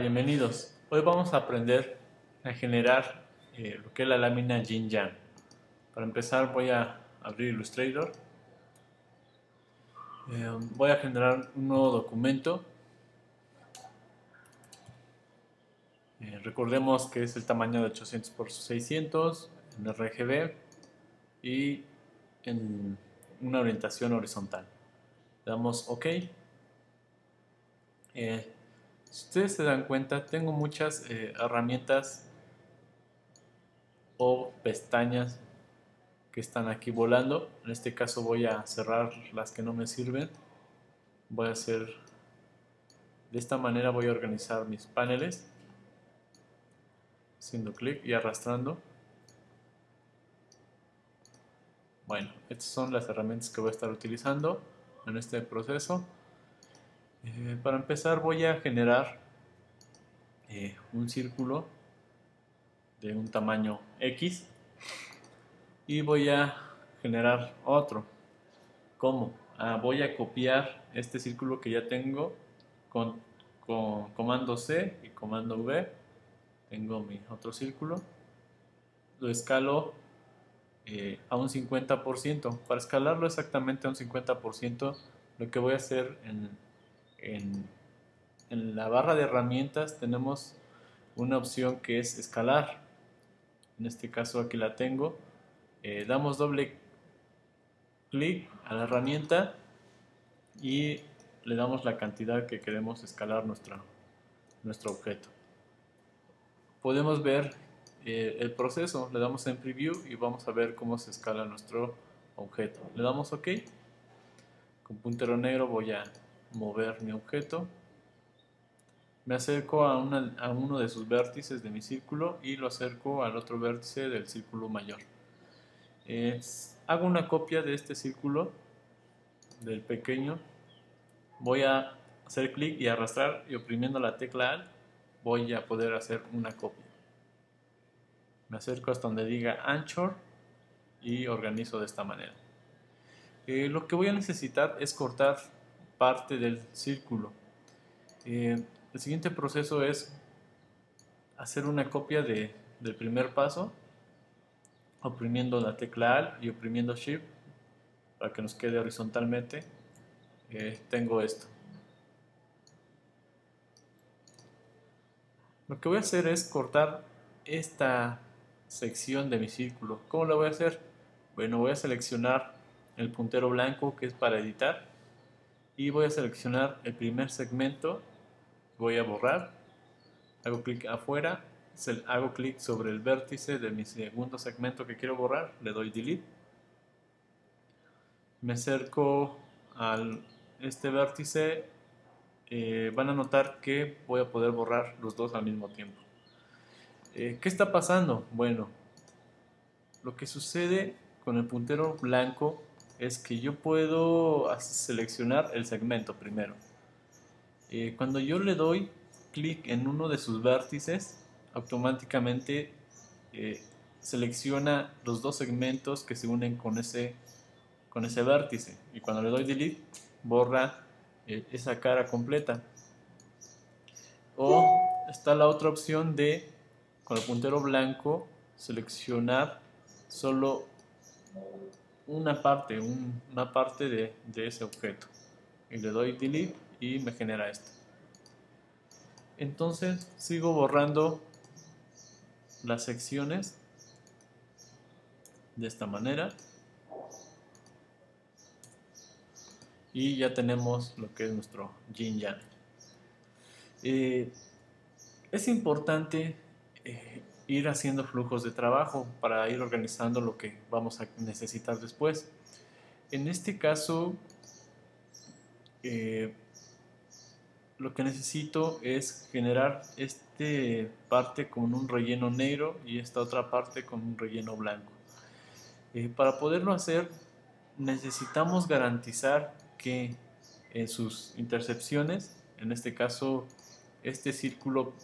Bienvenidos. Hoy vamos a aprender a generar eh, lo que es la lámina Yin Yang. Para empezar voy a abrir Illustrator. Eh, voy a generar un nuevo documento. Eh, recordemos que es el tamaño de 800 por 600 en RGB y en una orientación horizontal. Le damos OK. Si ustedes se dan cuenta, tengo muchas eh, herramientas o pestañas que están aquí volando. En este caso voy a cerrar las que no me sirven. Voy a hacer de esta manera voy a organizar mis paneles haciendo clic y arrastrando. Bueno, estas son las herramientas que voy a estar utilizando en este proceso. Eh, para empezar voy a generar eh, un círculo de un tamaño X y voy a generar otro. ¿Cómo? Ah, voy a copiar este círculo que ya tengo con, comando C y comando V. Tengo mi otro círculo. Lo escalo eh, a un 50%. Para escalarlo exactamente a un 50%, lo que voy a hacer en, en, la barra de herramientas tenemos una opción que es escalar. En este caso aquí la tengo. Eh, damos doble clic a la herramienta y le damos la cantidad que queremos escalar nuestro, nuestro objeto. Podemos ver eh, el proceso, le damos en preview y vamos a ver cómo se escala nuestro objeto. Le damos OK. Con puntero negro voy a mover mi objeto. Me acerco a, uno de sus vértices de mi círculo y lo acerco al otro vértice del círculo mayor. hago una copia de este círculo del pequeño. Voy a hacer clic y arrastrar y oprimiendo la tecla Alt voy a poder hacer una copia me acerco hasta donde diga Anchor y organizo de esta manera. Eh, lo que voy a necesitar es cortar parte del círculo. Eh, el siguiente proceso es hacer una copia de, del primer paso, oprimiendo la tecla Alt y oprimiendo Shift para que nos quede horizontalmente. Eh, tengo esto. Lo que voy a hacer es cortar esta sección de mi círculo. ¿Cómo lo voy a hacer? Bueno, voy a seleccionar el puntero blanco que es para editar y voy a seleccionar el primer segmento, voy a borrar, hago clic afuera, hago clic sobre el vértice de mi segundo segmento que quiero borrar, le doy delete, me acerco a este vértice, eh, van a notar que voy a poder borrar los dos al mismo tiempo. Eh, ¿Qué está pasando? Bueno, lo que sucede con el puntero blanco es que yo puedo seleccionar el segmento primero. Eh, cuando yo le doy clic en uno de sus vértices, automáticamente eh, selecciona los dos segmentos que se unen con ese, con ese vértice. Y cuando le doy delete, borra esa cara completa. O está la otra opción de con el puntero blanco seleccionar solo una parte, una parte de, de, ese objeto. Y le doy delete y me genera esto. Entonces sigo borrando las secciones de esta manera. Y ya tenemos lo que es nuestro yin yang. Eh, es importante ir haciendo flujos de trabajo para ir organizando lo que vamos a necesitar después. En este caso, eh, lo que necesito es generar este parte con un relleno negro y esta otra parte con un relleno blanco. Eh, para poderlo hacer necesitamos garantizar que en sus intercepciones, en este caso este círculo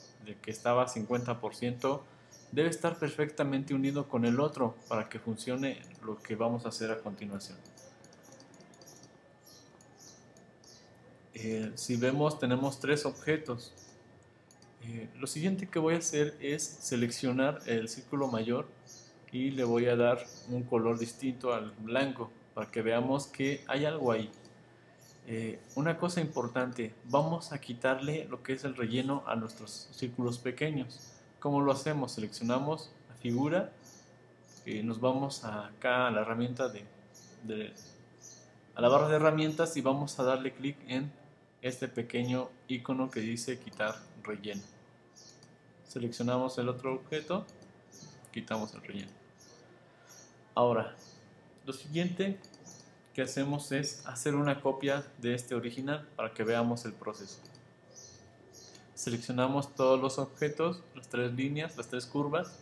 que estaba 50% debe estar perfectamente unido con el otro para que funcione lo que vamos a hacer a continuación. Eh, si vemos tenemos tres objetos. Eh, lo siguiente que voy a hacer es seleccionar el círculo mayor y le voy a dar un color distinto al blanco para que veamos que hay algo ahí. Eh, una cosa importante, vamos a quitarle lo que es el relleno a nuestros círculos pequeños. ¿Cómo lo hacemos? Seleccionamos la figura, y nos vamos acá a la herramienta de, de, a la barra de herramientas y vamos a darle clic en este pequeño icono que dice quitar relleno. Seleccionamos el otro objeto, quitamos el relleno. Ahora, lo siguiente que hacemos es hacer una copia de este original para que veamos el proceso. Seleccionamos todos los objetos, las tres líneas, las tres curvas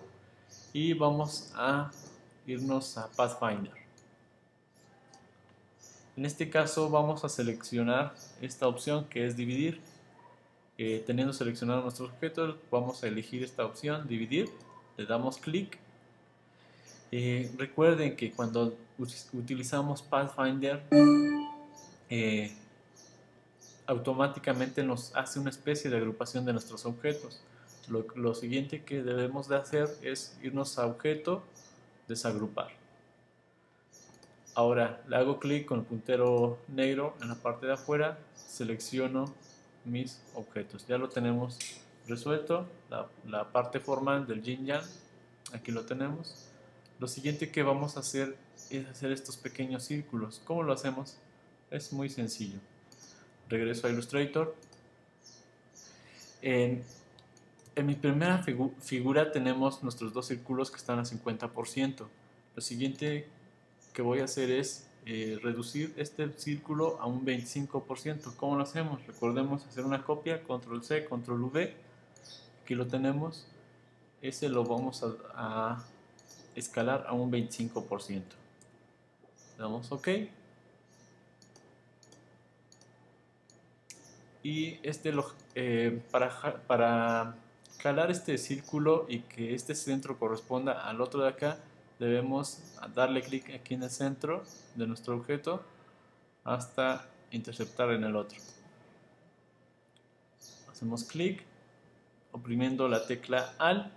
y vamos a irnos a Pathfinder. En este caso vamos a seleccionar esta opción que es dividir. Eh, teniendo seleccionado nuestros objetos, vamos a elegir esta opción, dividir. Le damos clic. Eh, recuerden que cuando utilizamos Pathfinder, eh, automáticamente nos hace una especie de agrupación de nuestros objetos. Lo, lo, siguiente que debemos de hacer es irnos a objeto, desagrupar. Ahora le hago clic con el puntero negro en la parte de afuera, selecciono mis objetos. Ya lo tenemos resuelto, la, la parte formal del yin yang, aquí lo tenemos. Lo siguiente que vamos a hacer es hacer estos pequeños círculos. ¿Cómo lo hacemos? Es muy sencillo. Regreso a Illustrator. En, mi primera figu figura tenemos nuestros dos círculos que están a 50%. Lo siguiente que voy a hacer es eh, reducir este círculo a un 25%. ¿Cómo lo hacemos? Recordemos hacer una copia, control C, control V. Aquí lo tenemos. Ese lo vamos a, a escalar a un 25%. Damos OK. Y este lo, eh, para, para calar este círculo y que este centro corresponda al otro de acá, debemos darle clic aquí en el centro de nuestro objeto hasta interceptar en el otro. Hacemos clic oprimiendo la tecla AL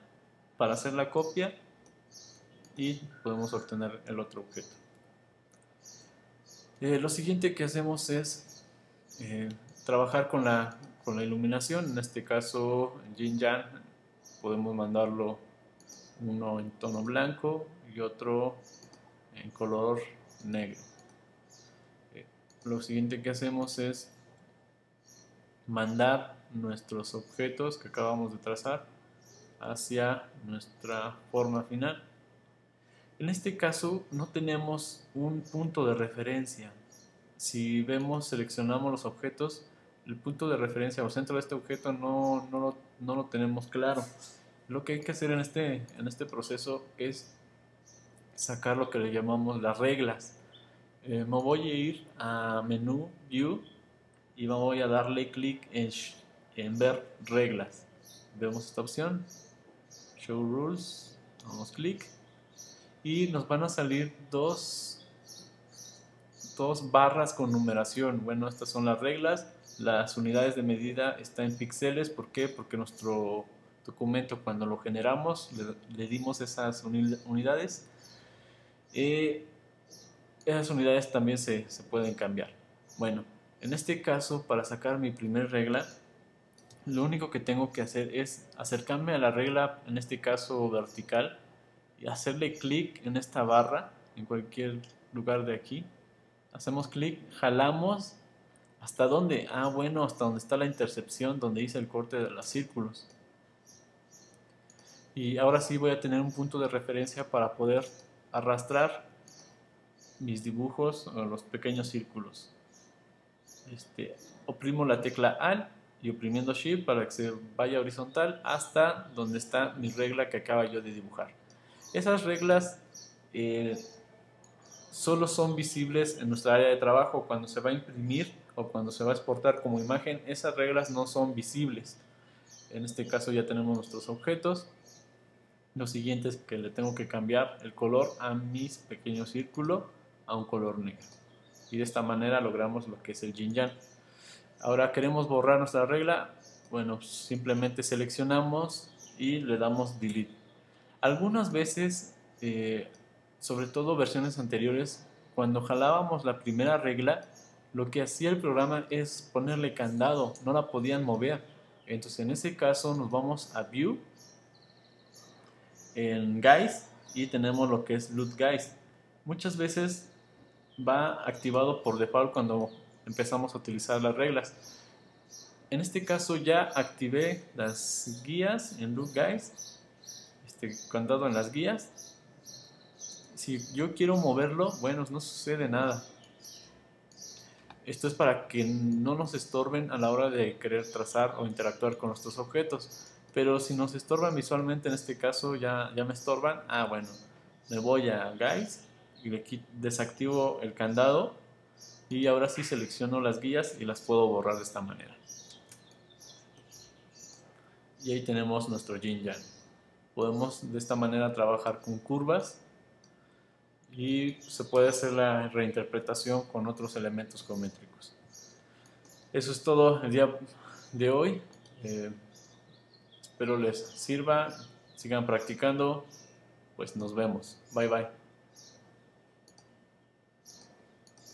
para hacer la copia y podemos obtener el otro objeto. Eh, lo siguiente que hacemos es eh, trabajar con la, con la iluminación, en este caso en Yin Yang podemos mandarlo uno en tono blanco y otro en color negro. Eh, lo siguiente que hacemos es mandar nuestros objetos que acabamos de trazar hacia nuestra forma final. En este caso no tenemos un punto de referencia. Si vemos, seleccionamos los objetos, el punto de referencia o centro de este objeto no, no, lo, no lo tenemos claro. Lo que hay que hacer en este, en este proceso es sacar lo que le llamamos las reglas. Eh, me voy a ir a menú View y voy a darle clic en, en ver reglas. Vemos esta opción, Show Rules, damos clic y nos van a salir dos, dos barras con numeración. Bueno, estas son las reglas. Las unidades de medida están en píxeles. ¿Por qué? Porque nuestro documento cuando lo generamos le, le dimos esas unidades eh, esas unidades también se, se pueden cambiar. Bueno, en este caso, para sacar mi primer regla, lo único que tengo que hacer es acercarme a la regla, en este caso vertical, y hacerle clic en esta barra, en cualquier lugar de aquí. Hacemos clic, jalamos, ¿hasta dónde? Ah, bueno, hasta donde está la intercepción, donde hice el corte de los círculos. Y ahora sí voy a tener un punto de referencia para poder arrastrar mis dibujos o los pequeños círculos. Este, oprimo la tecla AL y oprimiendo Shift para que se vaya horizontal hasta donde está mi regla que acaba yo de dibujar. Esas reglas eh, solo son visibles en nuestra área de trabajo cuando se va a imprimir o cuando se va a exportar como imagen. Esas reglas no son visibles. En este caso ya tenemos nuestros objetos lo siguiente es que le tengo que cambiar el color a mis pequeños círculos a un color negro. Y de esta manera logramos lo que es el yin yang. Ahora queremos borrar nuestra regla. bueno, simplemente seleccionamos y le damos delete. Algunas veces, eh, sobre todo versiones anteriores, cuando jalábamos la primera regla, lo que hacía el programa es ponerle candado, no la podían mover. Entonces en ese caso nos vamos a View, en Guys y tenemos lo que es Loot Guys. Muchas veces va activado por default cuando empezamos a utilizar las reglas. En este caso ya activé las guías en Loot Guys, este candado en las guías. Si yo quiero moverlo, bueno, no sucede nada. Esto es para que no nos estorben a la hora de querer trazar o interactuar con nuestros objetos. Pero si nos estorban visualmente, en este caso ya, ya me estorban, ah bueno, me voy a Guys y le desactivo el candado y ahora sí selecciono las guías y las puedo borrar de esta manera. Y ahí tenemos nuestro Yin Yang. Podemos de esta manera trabajar con curvas y se puede hacer la reinterpretación con otros elementos geométricos. Eso es todo el día de hoy. Eh, espero les sirva, sigan practicando, pues nos vemos. Bye bye.